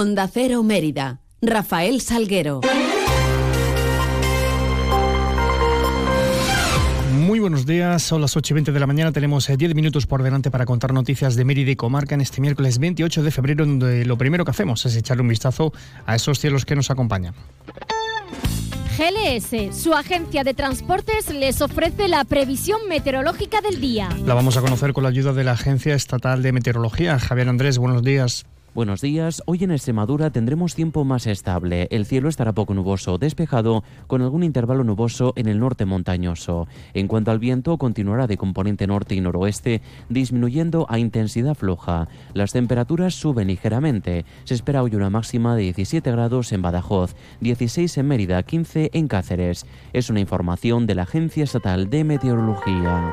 Onda Cero Mérida. Rafael Salguero. Muy buenos días, son las 8 y 20 de la mañana, tenemos 10 eh, minutos por delante para contar noticias de Mérida y Comarca en este miércoles 28 de febrero, donde lo primero que hacemos es echarle un vistazo a esos cielos que nos acompañan. GLS, su agencia de transportes, les ofrece la previsión meteorológica del día. La vamos a conocer con la ayuda de la Agencia Estatal de Meteorología. Javier Andrés, buenos días. Buenos días. Hoy en Extremadura tendremos tiempo más estable. El cielo estará poco nuboso, despejado, con algún intervalo nuboso en el norte montañoso. En cuanto al viento, continuará de componente norte y noroeste, disminuyendo a intensidad floja. Las temperaturas suben ligeramente. Se espera hoy una máxima de 17 grados en Badajoz, 16 en Mérida, 15 en Cáceres. Es una información de la Agencia Estatal de Meteorología.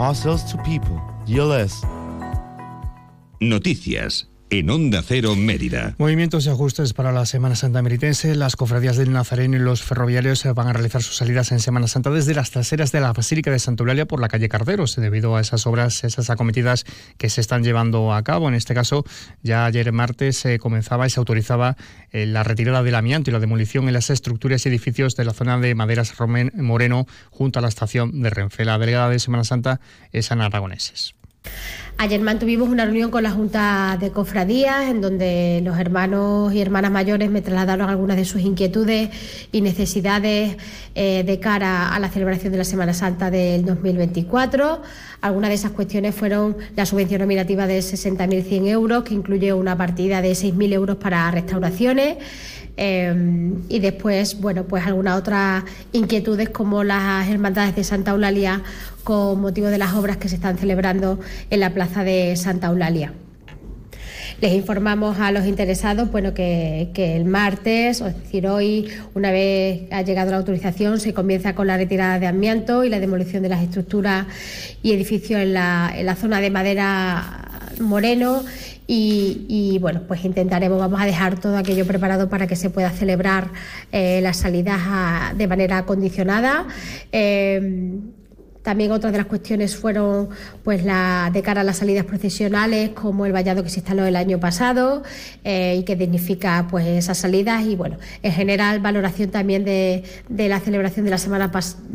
ourselves to people, DLS. Noticias en Onda Cero Mérida. Movimientos y ajustes para la Semana Santa meritense. Las cofradías del Nazareno y los ferroviarios van a realizar sus salidas en Semana Santa desde las traseras de la Basílica de Santa Eulalia por la calle Carderos, debido a esas obras, esas acometidas que se están llevando a cabo. En este caso, ya ayer martes se comenzaba y se autorizaba eh, la retirada del amianto y la demolición en las estructuras y edificios de la zona de Maderas Moreno junto a la estación de Renfe. La delegada de Semana Santa es Ana Aragoneses. Ayer mantuvimos una reunión con la Junta de Cofradías en donde los hermanos y hermanas mayores me trasladaron algunas de sus inquietudes y necesidades eh, de cara a la celebración de la Semana Santa del 2024. Algunas de esas cuestiones fueron la subvención nominativa de 60.100 euros, que incluye una partida de 6.000 euros para restauraciones. Eh, y después, bueno, pues algunas otras inquietudes como las hermandades de Santa Eulalia con motivo de las obras que se están celebrando en la plaza de Santa Eulalia. Les informamos a los interesados bueno, que, el martes, es decir, hoy, una vez ha llegado la autorización, se comienza con la retirada de amianto y la demolición de las estructuras y edificios en la, zona de madera Moreno y, bueno, pues intentaremos, vamos a dejar todo aquello preparado para que se pueda celebrar eh, las salidas de manera acondicionada. Eh, también otras de las cuestiones fueron pues la de cara a las salidas procesionales, como el vallado que se instaló el año pasado eh, y que dignifica pues esas salidas y bueno, en general valoración también de, la celebración de la Semana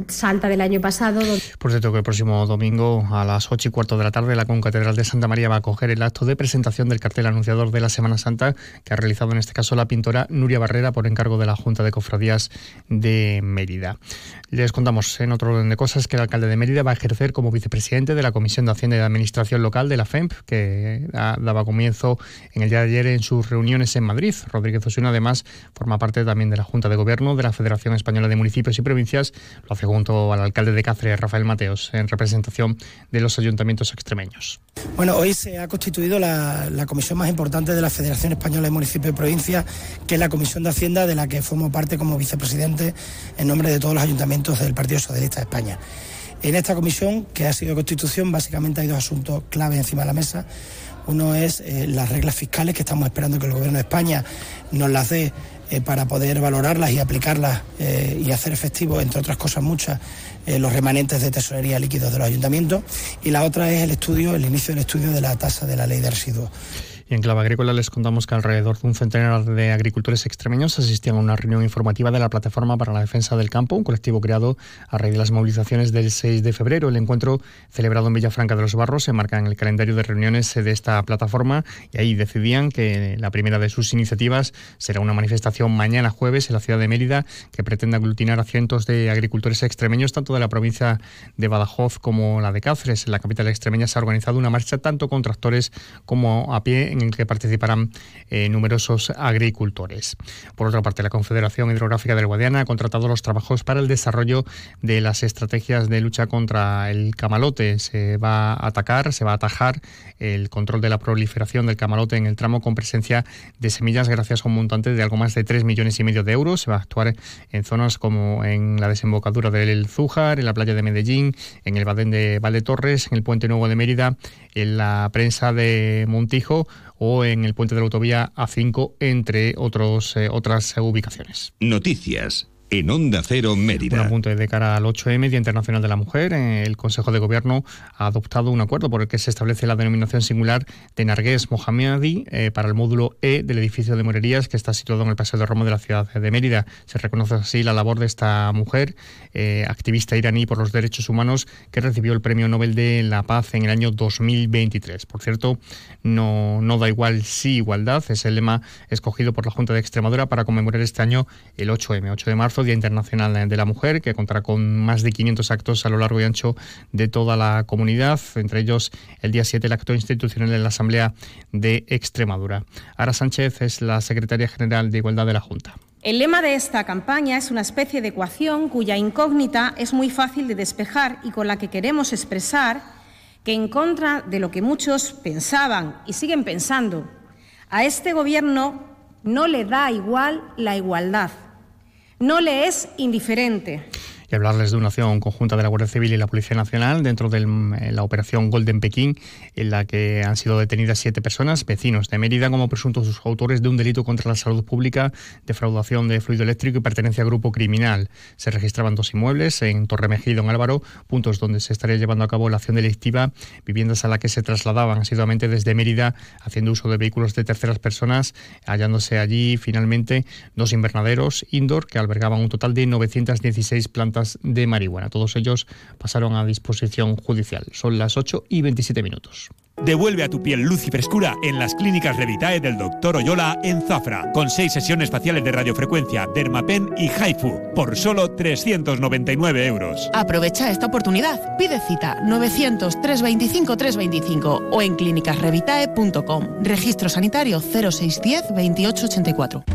Santa del año pasado. Por cierto que el próximo domingo a las ocho y cuarto de la tarde la Concatedral de Santa María va a acoger el acto de presentación del cartel anunciador de la Semana Santa que ha realizado en este caso la pintora Nuria Barrera por encargo de la Junta de Cofradías de Mérida. Les contamos en otro orden de cosas que el alcalde de Mérida va a ejercer como vicepresidente de la Comisión de Hacienda y de Administración Local de la FEMP, que daba comienzo en el día de ayer en sus reuniones en Madrid. Rodríguez Osuna, además, forma parte también de la Junta de Gobierno de la Federación Española de Municipios y Provincias. Lo hace junto al alcalde de Cáceres, Rafael Mateos, en representación de los ayuntamientos extremeños. Bueno, hoy se ha constituido la, comisión más importante de la Federación Española de Municipios y Provincias, que es la Comisión de Hacienda, de la que formo parte como vicepresidente en nombre de todos los ayuntamientos del Partido Socialista de España. En esta comisión, que ha sido constitución, básicamente hay dos asuntos clave encima de la mesa. Uno es eh, las reglas fiscales que estamos esperando que el Gobierno de España nos las dé eh, para poder valorarlas y aplicarlas eh, y hacer efectivo, entre otras cosas muchas, los remanentes de tesorería líquidos de los ayuntamientos. Y la otra es el estudio, el inicio del estudio de la tasa de la ley de residuos. Y en Clave Agrícola les contamos que alrededor de un centenar de agricultores extremeños asistían a una reunión informativa de la Plataforma para la Defensa del Campo, un colectivo creado a raíz de las movilizaciones del 6 de febrero. El encuentro celebrado en Villafranca de los Barros se marca en el calendario de reuniones de esta plataforma y ahí decidían que la primera de sus iniciativas será una manifestación mañana jueves en la ciudad de Mérida que pretende aglutinar a cientos de agricultores extremeños, tanto de la provincia de Badajoz como la de Cáceres. En la capital extremeña se ha organizado una marcha tanto con tractores como a pie en el que participarán eh, numerosos agricultores. Por otra parte, la Confederación Hidrográfica del Guadiana ha contratado los trabajos para el desarrollo de las estrategias de lucha contra el camalote. Se va a atacar, se va a atajar el control de la proliferación del camalote en el tramo con presencia de semillas gracias a un montante de algo más de 3 millones y medio de euros. Se va a actuar en zonas como en la desembocadura del Zújar, en la playa de Medellín, en el Badén de Torres, en el Puente Nuevo de Mérida, en la prensa de Montijo o en el puente de la autovía A5, entre otros, eh, otras ubicaciones. Noticias en Onda Cero Mérida. Un apunte de cara al 8M, Día Internacional de la Mujer. Eh, el Consejo de Gobierno ha adoptado un acuerdo por el que se establece la denominación singular de Nargués Mohamedi eh, para el módulo E del edificio de Morerías que está situado en el Paseo de Roma de la ciudad de Mérida. Se reconoce así la labor de esta mujer, eh, activista iraní por los derechos humanos, que recibió el Premio Nobel de la Paz en el año 2023. Por cierto, no, no da igual sí igualdad, es el lema escogido por la Junta de Extremadura para conmemorar este año el 8M, 8 de marzo Día Internacional de la Mujer, que contará con más de 500 actos a lo largo y ancho de toda la comunidad, entre ellos el día 7 el acto institucional en la Asamblea de Extremadura. Ara Sánchez es la secretaria general de Igualdad de la Junta. El lema de esta campaña es una especie de ecuación cuya incógnita es muy fácil de despejar y con la que queremos expresar que en contra de lo que muchos pensaban y siguen pensando, a este Gobierno no le da igual la igualdad no le es indiferente y hablarles de una acción conjunta de la Guardia Civil y la Policía Nacional dentro de la operación Golden Pekín, en la que han sido detenidas siete personas, vecinos de Mérida, como presuntos autores de un delito contra la salud pública, defraudación de fluido eléctrico y pertenencia a grupo criminal. Se registraban dos inmuebles en Torremejido, en Álvaro, puntos donde se estaría llevando a cabo la acción delictiva, viviendas a las que se trasladaban asiduamente desde Mérida, haciendo uso de vehículos de terceras personas, hallándose allí finalmente dos invernaderos indoor que albergaban un total de 916 plantas de marihuana. Todos ellos pasaron a disposición judicial. Son las 8 y 27 minutos. Devuelve a tu piel luz y frescura en las clínicas Revitae del Dr. Oyola en Zafra, con seis sesiones faciales de radiofrecuencia, Dermapen y Haifu, por solo 399 euros. Aprovecha esta oportunidad. Pide cita 900-325-325 o en clínicasrevitae.com. Registro sanitario 0610 2884.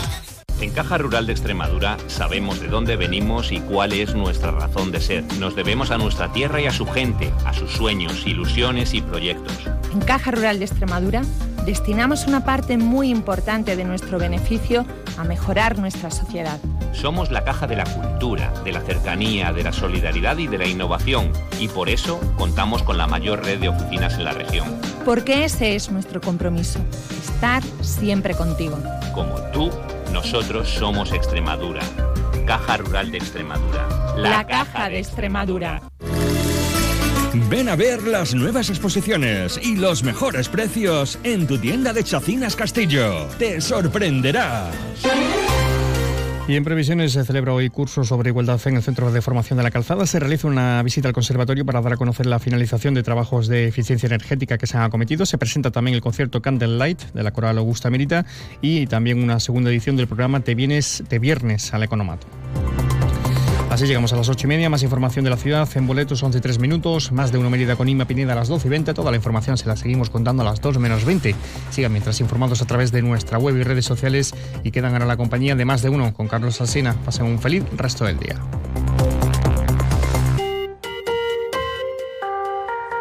En Caja Rural de Extremadura sabemos de dónde venimos y cuál es nuestra razón de ser. Nos debemos a nuestra tierra y a su gente, a sus sueños, ilusiones y proyectos. En Caja Rural de Extremadura destinamos una parte muy importante de nuestro beneficio a mejorar nuestra sociedad. Somos la caja de la cultura, de la cercanía, de la solidaridad y de la innovación y por eso contamos con la mayor red de oficinas en la región. Porque ese es nuestro compromiso, estar siempre contigo. Como tú nosotros somos Extremadura. Caja Rural de Extremadura. La, Caja de Extremadura. Ven a ver las nuevas exposiciones y los mejores precios en tu tienda de Chacinas Castillo. Te sorprenderás. Y en previsiones se celebra hoy curso sobre igualdad en el Centro de Formación de la Calzada. Se realiza una visita al conservatorio para dar a conocer la finalización de trabajos de eficiencia energética que se han acometido. Se presenta también el concierto Candlelight de la Coral Augusta Merita y también una segunda edición del programa Te vienes, te viernes al Economato. Así llegamos a las 8 y media. Más información de la ciudad en boletos 11 y 3 minutos. Más de una medida con Inma Pineda a las 12 y 20. Toda la información se la seguimos contando a las 2 menos 20. Sigan mientras informados a través de nuestra web y redes sociales y quedan ahora la compañía de más de uno con Carlos Alsina. Pasen un feliz resto del día.